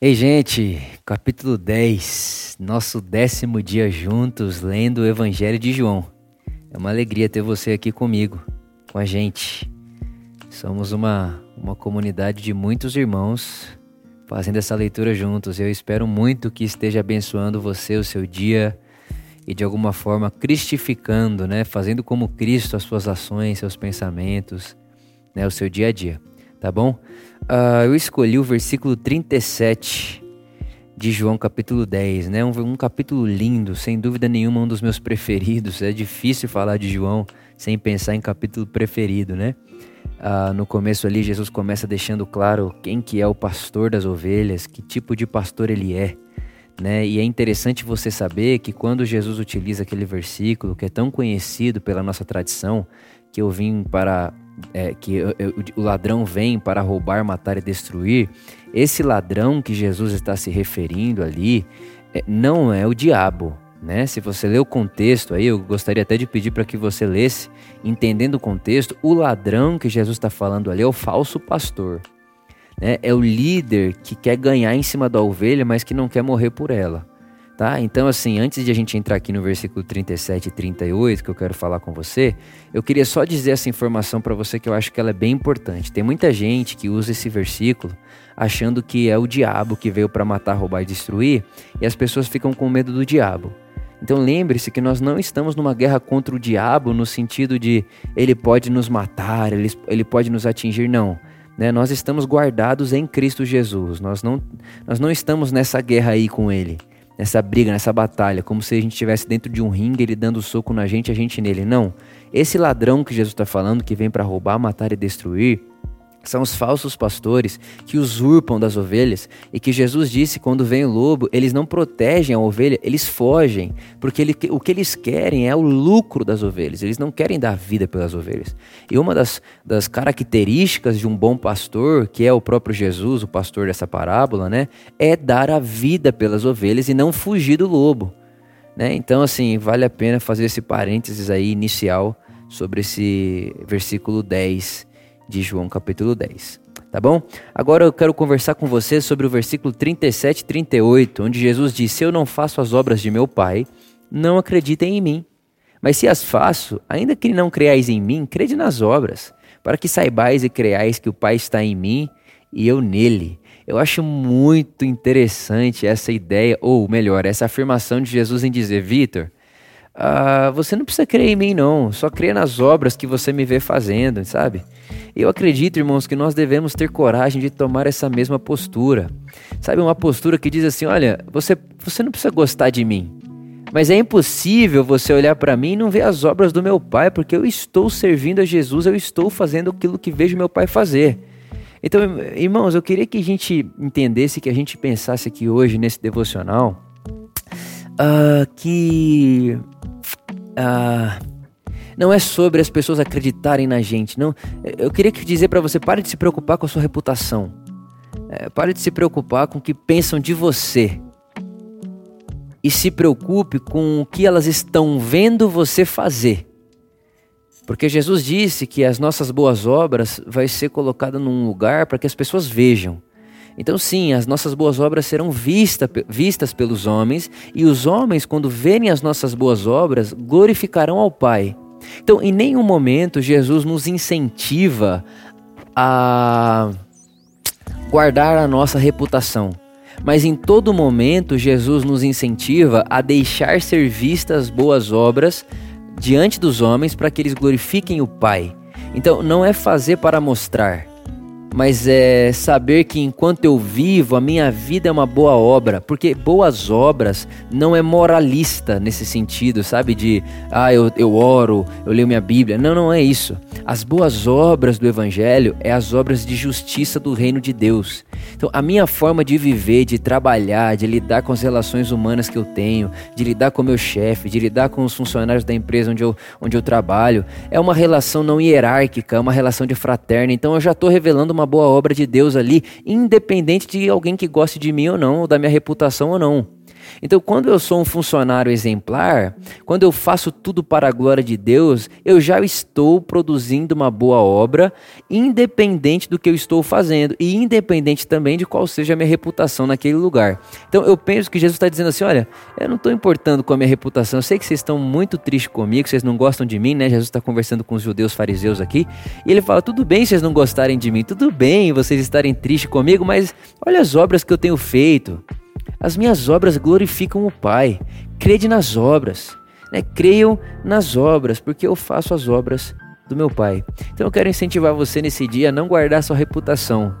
Ei, gente, capítulo 10, nosso décimo dia juntos lendo o Evangelho de João. É uma alegria ter você aqui comigo, com a gente. Somos uma, uma comunidade de muitos irmãos fazendo essa leitura juntos. Eu espero muito que esteja abençoando você, o seu dia e de alguma forma cristificando, né? Fazendo como Cristo as suas ações, seus pensamentos, né? O seu dia a dia, tá bom? Uh, eu escolhi o versículo 37 de João, capítulo 10, né? Um, um, capítulo lindo, sem dúvida nenhuma, um dos meus preferidos. É difícil falar de João sem pensar em capítulo preferido, né? Uh, no começo ali, Jesus começa deixando claro quem que é o pastor das ovelhas, que tipo de pastor ele é. Né? E é interessante você saber que quando Jesus utiliza aquele versículo que é tão conhecido pela nossa tradição, que eu vim para é, que o ladrão vem para roubar, matar e destruir, esse ladrão que Jesus está se referindo ali é, não é o diabo. Né? Se você ler o contexto aí, eu gostaria até de pedir para que você lesse, entendendo o contexto, o ladrão que Jesus está falando ali é o falso pastor. Né? É o líder que quer ganhar em cima da ovelha, mas que não quer morrer por ela. Tá? Então, assim, antes de a gente entrar aqui no versículo 37 e 38, que eu quero falar com você, eu queria só dizer essa informação para você que eu acho que ela é bem importante. Tem muita gente que usa esse versículo achando que é o diabo que veio para matar, roubar e destruir, e as pessoas ficam com medo do diabo. Então lembre-se que nós não estamos numa guerra contra o diabo no sentido de ele pode nos matar, ele, ele pode nos atingir, não. Né? Nós estamos guardados em Cristo Jesus, nós não, nós não estamos nessa guerra aí com ele nessa briga, nessa batalha, como se a gente estivesse dentro de um ringue, ele dando soco na gente, a gente nele. Não. Esse ladrão que Jesus está falando, que vem para roubar, matar e destruir, são os falsos pastores que usurpam das ovelhas e que Jesus disse quando vem o lobo, eles não protegem a ovelha, eles fogem, porque ele, o que eles querem é o lucro das ovelhas, eles não querem dar vida pelas ovelhas. E uma das, das características de um bom pastor, que é o próprio Jesus, o pastor dessa parábola, né, é dar a vida pelas ovelhas e não fugir do lobo. Né? Então, assim, vale a pena fazer esse parênteses aí inicial sobre esse versículo 10 de João capítulo 10. Tá bom? Agora eu quero conversar com você sobre o versículo 37 e 38, onde Jesus diz: Se eu não faço as obras de meu Pai, não acreditem em mim. Mas se as faço, ainda que não creais em mim, crede nas obras, para que saibais e creais que o Pai está em mim e eu nele. Eu acho muito interessante essa ideia, ou melhor, essa afirmação de Jesus em dizer: Vitor, uh, você não precisa crer em mim, não, só crê nas obras que você me vê fazendo, sabe? Eu acredito, irmãos, que nós devemos ter coragem de tomar essa mesma postura. Sabe, uma postura que diz assim: olha, você, você não precisa gostar de mim, mas é impossível você olhar para mim e não ver as obras do meu pai, porque eu estou servindo a Jesus, eu estou fazendo aquilo que vejo meu pai fazer. Então, irmãos, eu queria que a gente entendesse, que a gente pensasse aqui hoje nesse devocional, uh, que. Uh, não é sobre as pessoas acreditarem na gente. Não, eu queria dizer para você, pare de se preocupar com a sua reputação. É, pare de se preocupar com o que pensam de você. E se preocupe com o que elas estão vendo você fazer. Porque Jesus disse que as nossas boas obras vai ser colocada num lugar para que as pessoas vejam. Então, sim, as nossas boas obras serão vista, vistas pelos homens, e os homens, quando verem as nossas boas obras, glorificarão ao Pai. Então, em nenhum momento Jesus nos incentiva a guardar a nossa reputação. Mas em todo momento Jesus nos incentiva a deixar ser vistas boas obras diante dos homens para que eles glorifiquem o Pai. Então não é fazer para mostrar, mas é saber que enquanto eu vivo, a minha vida é uma boa obra, porque boas obras não é moralista nesse sentido, sabe? De, ah, eu, eu oro, eu leio minha Bíblia. Não, não é isso. As boas obras do Evangelho é as obras de justiça do reino de Deus. Então, a minha forma de viver, de trabalhar, de lidar com as relações humanas que eu tenho, de lidar com meu chefe, de lidar com os funcionários da empresa onde eu, onde eu trabalho, é uma relação não hierárquica, é uma relação de fraterna. Então, eu já estou revelando uma boa obra de Deus ali, independente de alguém que goste de mim ou não, ou da minha reputação ou não. Então, quando eu sou um funcionário exemplar, quando eu faço tudo para a glória de Deus, eu já estou produzindo uma boa obra, independente do que eu estou fazendo e independente também de qual seja a minha reputação naquele lugar. Então, eu penso que Jesus está dizendo assim: olha, eu não estou importando com a minha reputação, eu sei que vocês estão muito tristes comigo, vocês não gostam de mim, né? Jesus está conversando com os judeus fariseus aqui, e ele fala: tudo bem vocês não gostarem de mim, tudo bem vocês estarem tristes comigo, mas olha as obras que eu tenho feito. As minhas obras glorificam o Pai. Crede nas obras. Né? Creiam nas obras, porque eu faço as obras do meu Pai. Então eu quero incentivar você nesse dia a não guardar sua reputação.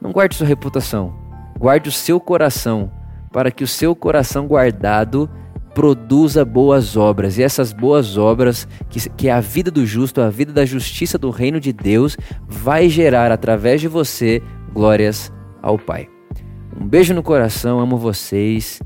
Não guarde sua reputação. Guarde o seu coração, para que o seu coração guardado produza boas obras. E essas boas obras, que, que é a vida do justo, a vida da justiça do reino de Deus, vai gerar através de você glórias ao Pai. Um beijo no coração, amo vocês